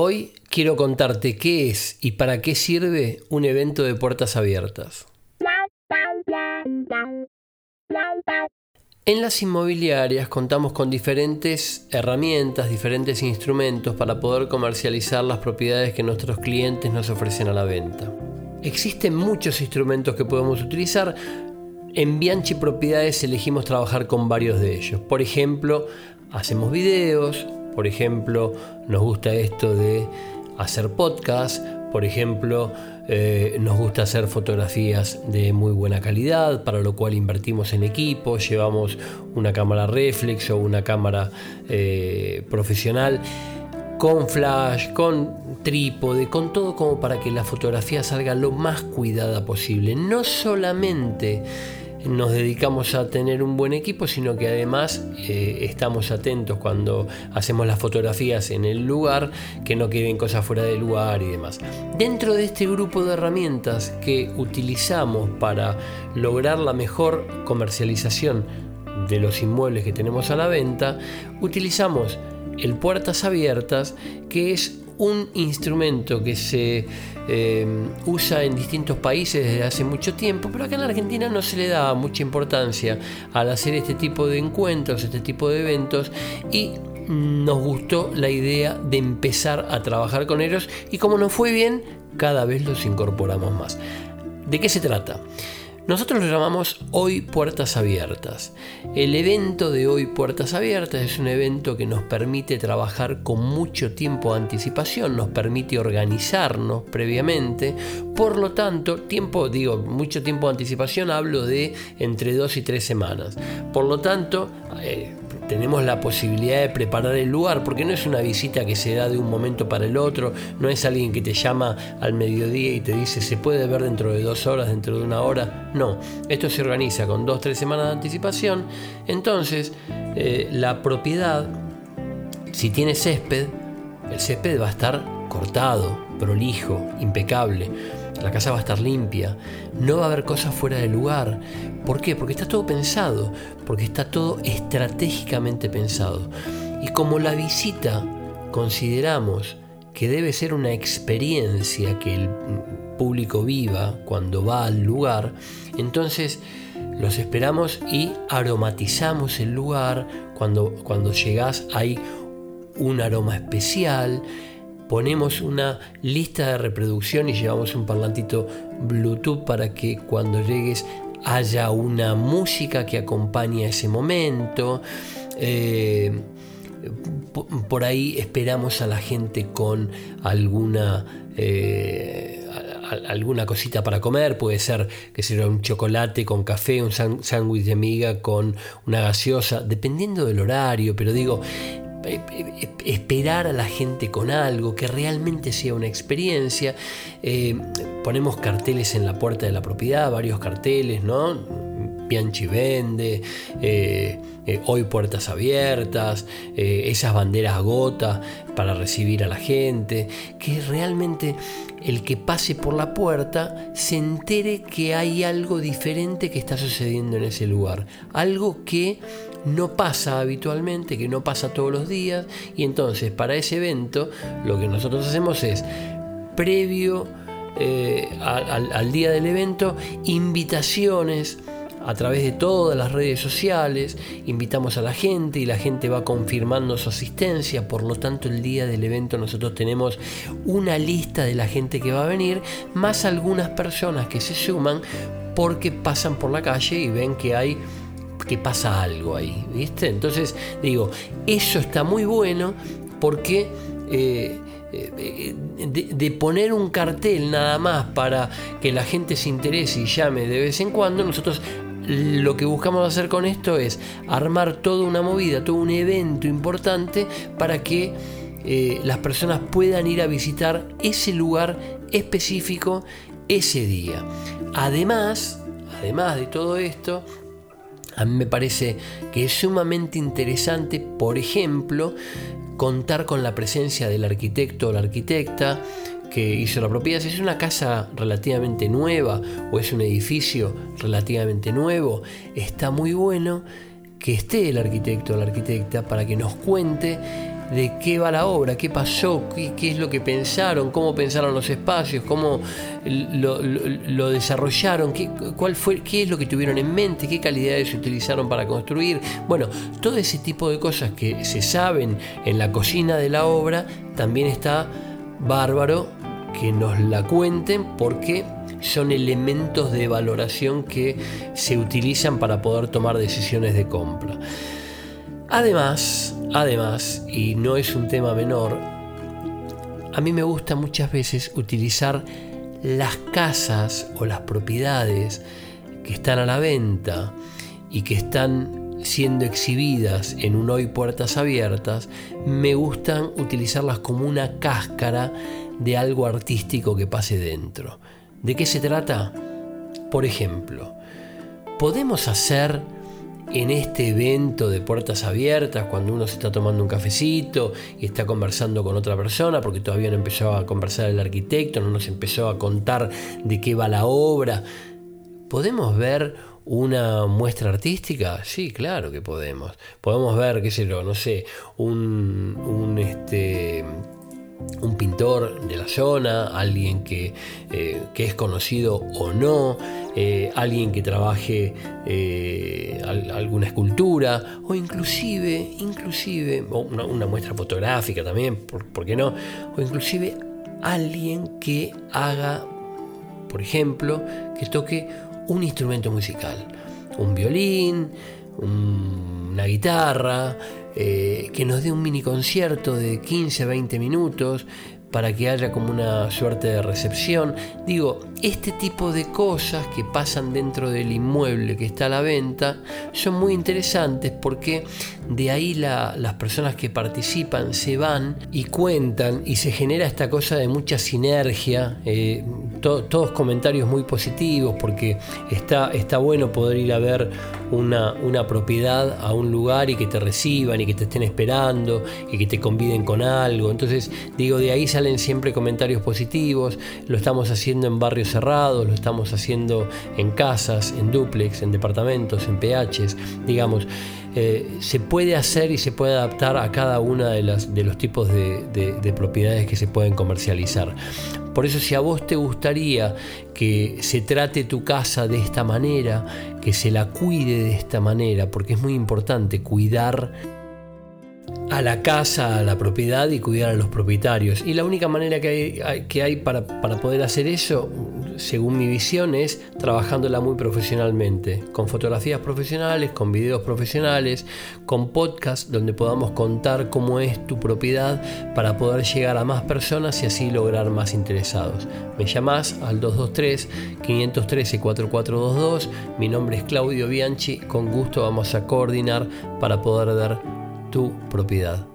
Hoy quiero contarte qué es y para qué sirve un evento de puertas abiertas. En las inmobiliarias contamos con diferentes herramientas, diferentes instrumentos para poder comercializar las propiedades que nuestros clientes nos ofrecen a la venta. Existen muchos instrumentos que podemos utilizar. En Bianchi Propiedades elegimos trabajar con varios de ellos. Por ejemplo, hacemos videos, por ejemplo, nos gusta esto de hacer podcast, por ejemplo, eh, nos gusta hacer fotografías de muy buena calidad, para lo cual invertimos en equipo, llevamos una cámara reflex o una cámara eh, profesional con flash, con trípode, con todo como para que la fotografía salga lo más cuidada posible. No solamente nos dedicamos a tener un buen equipo, sino que además eh, estamos atentos cuando hacemos las fotografías en el lugar, que no queden cosas fuera de lugar y demás. Dentro de este grupo de herramientas que utilizamos para lograr la mejor comercialización de los inmuebles que tenemos a la venta, utilizamos el puertas abiertas, que es un instrumento que se eh, usa en distintos países desde hace mucho tiempo, pero acá en Argentina no se le da mucha importancia al hacer este tipo de encuentros, este tipo de eventos y nos gustó la idea de empezar a trabajar con ellos y como nos fue bien, cada vez los incorporamos más. ¿De qué se trata? Nosotros lo llamamos Hoy Puertas Abiertas. El evento de Hoy Puertas Abiertas es un evento que nos permite trabajar con mucho tiempo de anticipación, nos permite organizarnos previamente, por lo tanto, tiempo, digo, mucho tiempo de anticipación, hablo de entre dos y tres semanas. Por lo tanto, eh, tenemos la posibilidad de preparar el lugar, porque no es una visita que se da de un momento para el otro, no es alguien que te llama al mediodía y te dice se puede ver dentro de dos horas, dentro de una hora, no, esto se organiza con dos, tres semanas de anticipación, entonces eh, la propiedad, si tiene césped, el césped va a estar cortado, prolijo, impecable. La casa va a estar limpia, no va a haber cosas fuera de lugar. ¿Por qué? Porque está todo pensado, porque está todo estratégicamente pensado. Y como la visita consideramos que debe ser una experiencia que el público viva cuando va al lugar, entonces los esperamos y aromatizamos el lugar. Cuando, cuando hay un aroma especial, ponemos una lista de reproducción y llevamos un parlantito Bluetooth para que cuando llegues haya una música que acompañe a ese momento. Eh, por ahí esperamos a la gente con alguna eh, alguna cosita para comer, puede ser que sea un chocolate con café, un sándwich de miga con una gaseosa, dependiendo del horario, pero digo, esperar a la gente con algo, que realmente sea una experiencia. Eh, ponemos carteles en la puerta de la propiedad, varios carteles, ¿no? Bianchi vende, hoy puertas abiertas, esas banderas gota para recibir a la gente, que realmente el que pase por la puerta se entere que hay algo diferente que está sucediendo en ese lugar, algo que no pasa habitualmente, que no pasa todos los días, y entonces para ese evento lo que nosotros hacemos es, previo eh, al, día del evento, invitaciones a través de todas las redes sociales, invitamos a la gente y la gente va confirmando su asistencia, por lo tanto el día del evento nosotros tenemos una lista de la gente que va a venir, más algunas personas que se suman porque pasan por la calle y ven que hay que pasa algo ahí, ¿viste? Entonces digo, eso está muy bueno porque eh, eh, de, poner un cartel nada más para que la gente se interese y llame de vez en cuando, nosotros lo que buscamos hacer con esto es armar toda una movida, todo un evento importante para que eh, las personas puedan ir a visitar ese lugar específico ese día. Además, además de todo esto, a mí me parece que es sumamente interesante, por ejemplo, contar con la presencia del arquitecto o la arquitecta que hizo la propiedad. Si es una casa relativamente nueva o es un edificio relativamente nuevo, está muy bueno que esté el arquitecto o la arquitecta para que nos cuente de qué va la obra, qué pasó, qué, es lo que pensaron, cómo pensaron los espacios, cómo lo, desarrollaron, qué, cuál fue, qué es lo que tuvieron en mente, qué calidades utilizaron para construir. Bueno, todo ese tipo de cosas que se saben en la cocina de la obra, también está bárbaro que nos la cuenten porque son elementos de valoración que se utilizan para poder tomar decisiones de compra. Además, además, y no es un tema menor, a mí me gusta muchas veces utilizar las casas o las propiedades que están a la venta y que están siendo exhibidas en un hoy puertas abiertas, me gustan utilizarlas como una cáscara de algo artístico que pase dentro. ¿De qué se trata? Por ejemplo, podemos hacer en este evento de puertas abiertas, cuando uno se está tomando un cafecito y está conversando con otra persona, porque todavía no empezó a conversar el arquitecto, no nos empezó a contar de qué va la obra, ¿podemos ver una muestra artística? Sí, claro que podemos. Podemos ver, qué sé yo, no sé, un, un este un pintor de la zona, alguien que, eh, es conocido o no, eh, alguien que trabaje eh, alguna escultura o inclusive, inclusive una, muestra fotográfica también, ¿por, qué no? O inclusive alguien que haga, por ejemplo, que toque un instrumento musical, un violín, una guitarra, eh, que nos dé un mini concierto de 15-20 minutos para que haya como una suerte de recepción. Digo, este tipo de cosas que pasan dentro del inmueble que está a la venta son muy interesantes porque de ahí las personas que participan se van y cuentan y se genera esta cosa de mucha sinergia, eh, todos comentarios muy positivos porque está, está bueno poder ir a ver una, una propiedad a un lugar y que te reciban y que te estén esperando y que te conviden con algo. Entonces digo, de ahí salen siempre comentarios positivos, lo estamos haciendo en barrios cerrados, lo estamos haciendo en casas, en duplex, en departamentos, en PHs, digamos. Eh, se puede hacer y se puede adaptar a cada una de, las, de los tipos de, propiedades que se pueden comercializar. Por eso si a vos te gustaría que se trate tu casa de esta manera, que se la cuide de esta manera, porque es muy importante cuidar a la casa, a la propiedad y cuidar a los propietarios. Y la única manera que hay, que hay para, para, poder hacer eso, según mi visión, es trabajándola muy profesionalmente, con fotografías profesionales, con videos profesionales, con podcasts donde podamos contar cómo es tu propiedad para poder llegar a más personas y así lograr más interesados. Me llamás al 223-513-4422, mi nombre es Claudio Bianchi, con gusto vamos a coordinar para poder dar tu propiedad.